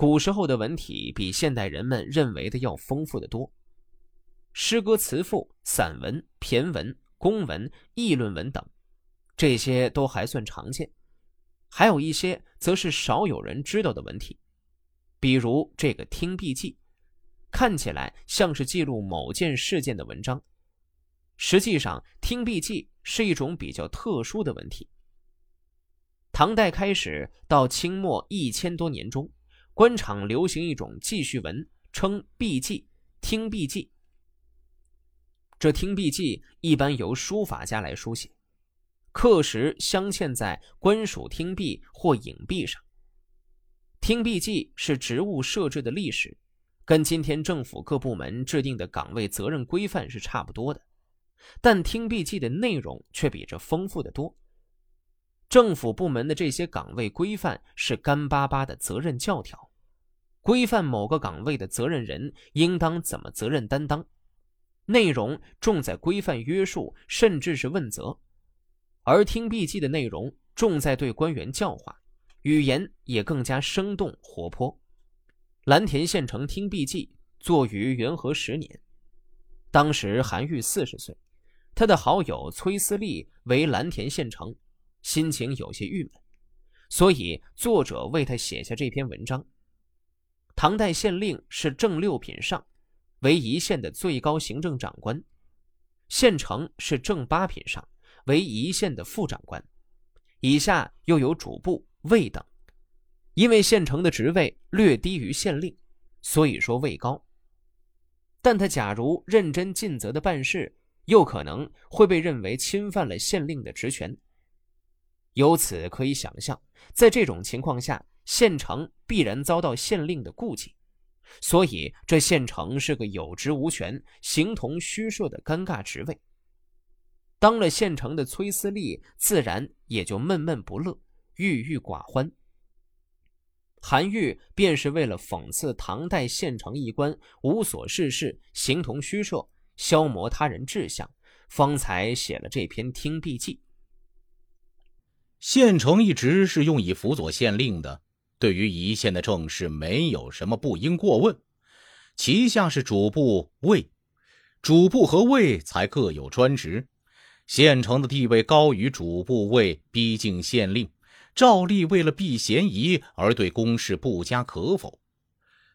古时候的文体比现代人们认为的要丰富的多。诗歌词赋、散文、骈文、公文、议论文等，这些都还算常见。还有一些则是少有人知道的文体，比如这个《听壁记》，看起来像是记录某件事件的文章，实际上《听壁记》是一种比较特殊的文体。唐代开始到清末一千多年中，官场流行一种记叙文，称壁记、听壁记。这听壁记一般由书法家来书写，刻石镶嵌在官署听壁或影壁上。听壁记是职务设置的历史，跟今天政府各部门制定的岗位责任规范是差不多的，但听壁记的内容却比这丰富的多。政府部门的这些岗位规范是干巴巴的责任教条，规范某个岗位的责任人应当怎么责任担当。内容重在规范约束，甚至是问责；而听壁记的内容重在对官员教化，语言也更加生动活泼。蓝田县城听壁记作于元和十年，当时韩愈四十岁，他的好友崔思利为蓝田县城，心情有些郁闷，所以作者为他写下这篇文章。唐代县令是正六品上。为一县的最高行政长官，县丞是正八品上，为一县的副长官，以下又有主簿、尉等。因为县城的职位略低于县令，所以说位高。但他假如认真尽责的办事，又可能会被认为侵犯了县令的职权。由此可以想象，在这种情况下，县城必然遭到县令的顾忌。所以，这县城是个有职无权、形同虚设的尴尬职位。当了县城的崔思利，自然也就闷闷不乐、郁郁寡欢。韩愈便是为了讽刺唐代县城一官无所事事、形同虚设、消磨他人志向，方才写了这篇《听壁记》。县城一直是用以辅佐县令的。对于一县的政事，没有什么不应过问。旗下是主簿、尉，主簿和尉才各有专职。县城的地位高于主簿、尉，逼近县令，照例为了避嫌疑而对公事不加可否。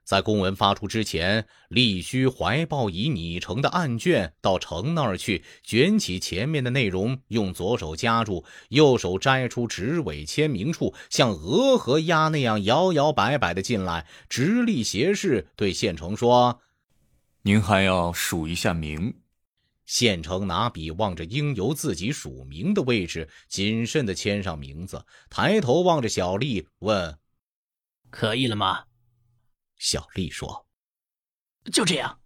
在公文发出之前，立须怀抱以拟成的案卷到城那儿去，卷起前面的内容，用左手夹住，右手摘出纸尾签名处，像鹅和鸭那样摇摇摆摆的进来，直立斜视，对县城说：“您还要署一下名。”县城拿笔望着应由自己署名的位置，谨慎的签上名字，抬头望着小丽问：“可以了吗？”小丽说：“就这样。”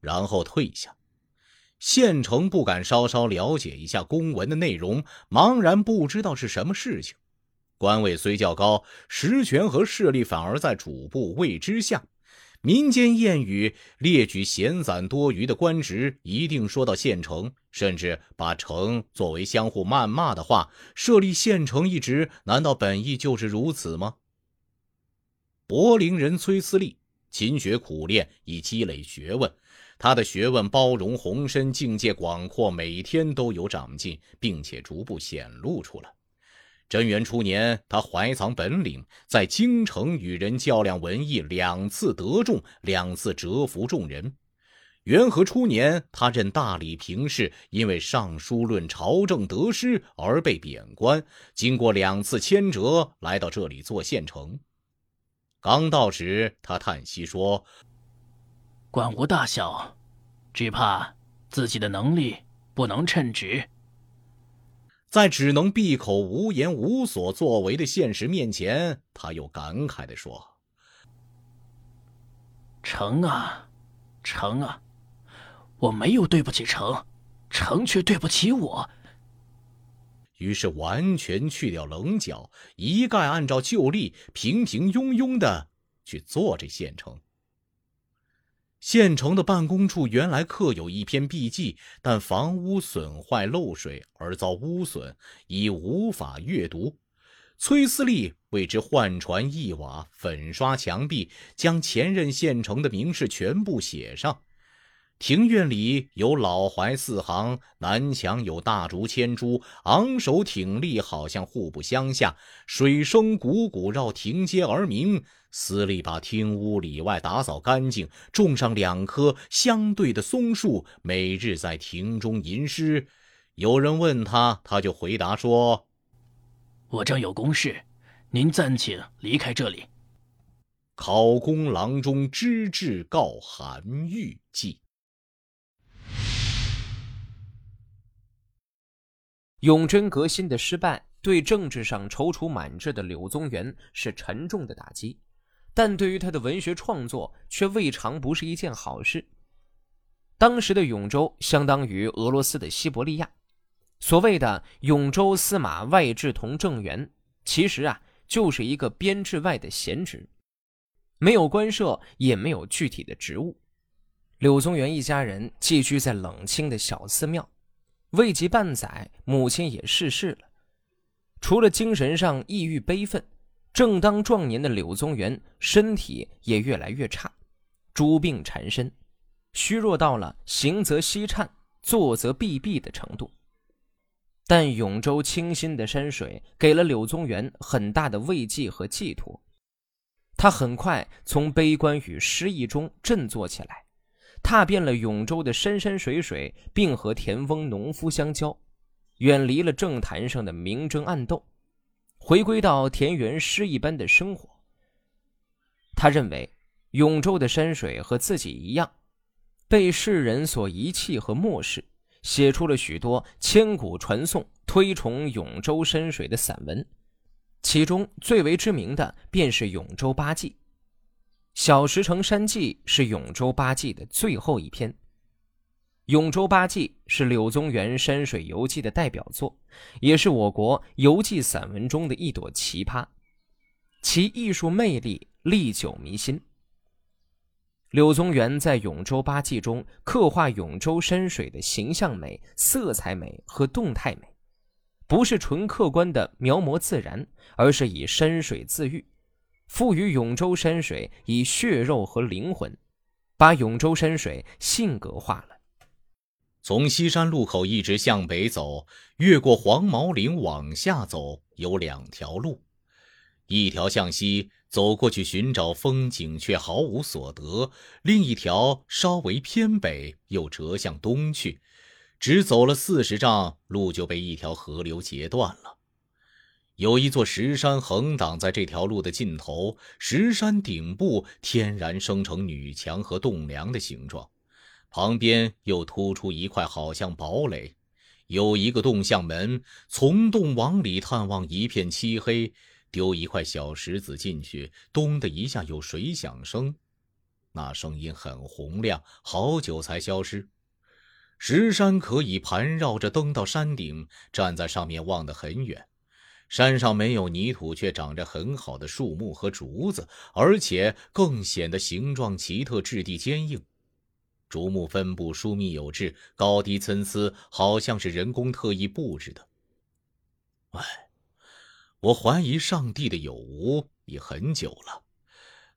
然后退下。县城不敢稍稍了解一下公文的内容，茫然不知道是什么事情。官位虽较高，实权和势力反而在主簿位之下。民间谚语列举闲散多余的官职，一定说到县城，甚至把城作为相互谩骂的话。设立县城一职，难道本意就是如此吗？柏林人崔思利勤学苦练，以积累学问。他的学问包容宏深，境界广阔，每天都有长进，并且逐步显露出来。贞元初年，他怀藏本领，在京城与人较量文艺，两次得中，两次折服众人。元和初年，他任大理评事，因为上书论朝政得失而被贬官，经过两次迁谪，来到这里做县丞。刚到时，他叹息说：“管无大小，只怕自己的能力不能称职。”在只能闭口无言、无所作为的现实面前，他又感慨地说：“成啊，成啊，我没有对不起成，成却对不起我。”于是完全去掉棱角，一概按照旧例，平平庸庸的去做这县城。县城的办公处原来刻有一篇笔记，但房屋损坏漏水而遭污损，已无法阅读。崔思利为之换船易瓦，粉刷墙壁，将前任县城的名士全部写上。庭院里有老槐四行，南墙有大竹千株，昂首挺立，好像互不相下。水声汩汩绕庭阶而鸣。司隶把厅屋里外打扫干净，种上两棵相对的松树，每日在庭中吟诗。有人问他，他就回答说：“我正有公事，您暂请离开这里。”考功郎中知制告韩愈记。永贞革新的失败，对政治上踌躇满志的柳宗元是沉重的打击，但对于他的文学创作却未尝不是一件好事。当时的永州相当于俄罗斯的西伯利亚，所谓的永州司马外治同正员，其实啊就是一个编制外的闲职，没有官舍，也没有具体的职务。柳宗元一家人寄居在冷清的小寺庙。未及半载，母亲也逝世了。除了精神上抑郁悲愤，正当壮年的柳宗元身体也越来越差，诸病缠身，虚弱到了行则膝颤、坐则臂痹的程度。但永州清新的山水给了柳宗元很大的慰藉和寄托，他很快从悲观与失意中振作起来。踏遍了永州的山山水水，并和田翁农夫相交，远离了政坛上的明争暗斗，回归到田园诗一般的生活。他认为，永州的山水和自己一样，被世人所遗弃和漠视，写出了许多千古传颂、推崇永州山水的散文，其中最为知名的便是《永州八记》。《小石城山记》是永州八记的最后一篇，《永州八记》是柳宗元山水游记的代表作，也是我国游记散文中的一朵奇葩，其艺术魅力历久弥新。柳宗元在《永州八记》中刻画永州山水的形象美、色彩美和动态美，不是纯客观的描摹自然，而是以山水自喻。赋予永州山水以血肉和灵魂，把永州山水性格化了。从西山路口一直向北走，越过黄毛岭往下走，有两条路，一条向西走过去寻找风景，却毫无所得；另一条稍微偏北，又折向东去。只走了四十丈，路就被一条河流截断了。有一座石山横挡在这条路的尽头，石山顶部天然生成女墙和栋梁的形状，旁边又突出一块好像堡垒，有一个洞向门，从洞往里探望，一片漆黑。丢一块小石子进去，咚的一下有水响声，那声音很洪亮，好久才消失。石山可以盘绕着登到山顶，站在上面望得很远。山上没有泥土，却长着很好的树木和竹子，而且更显得形状奇特、质地坚硬。竹木分布疏密有致，高低参差，好像是人工特意布置的。哎，我怀疑上帝的有无已很久了，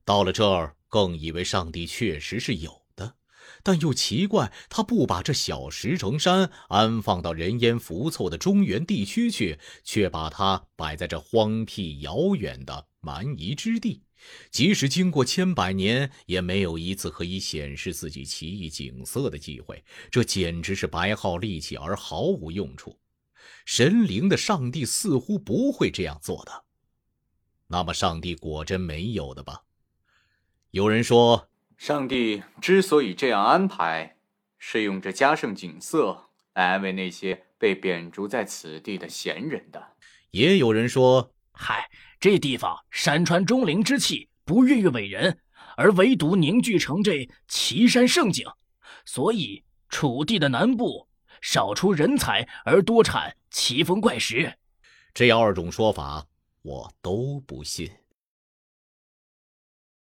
到了这儿，更以为上帝确实是有。但又奇怪，他不把这小石城山安放到人烟浮凑的中原地区去，却把它摆在这荒僻遥远的蛮夷之地。即使经过千百年，也没有一次可以显示自己奇异景色的机会。这简直是白耗力气而毫无用处。神灵的上帝似乎不会这样做的。那么，上帝果真没有的吧？有人说。上帝之所以这样安排，是用这嘉盛景色来安慰那些被贬逐在此地的闲人的。也有人说：“嗨，这地方山川钟灵之气不孕育伟人，而唯独凝聚成这奇山胜景，所以楚地的南部少出人才而多产奇峰怪石。”这二种说法我都不信。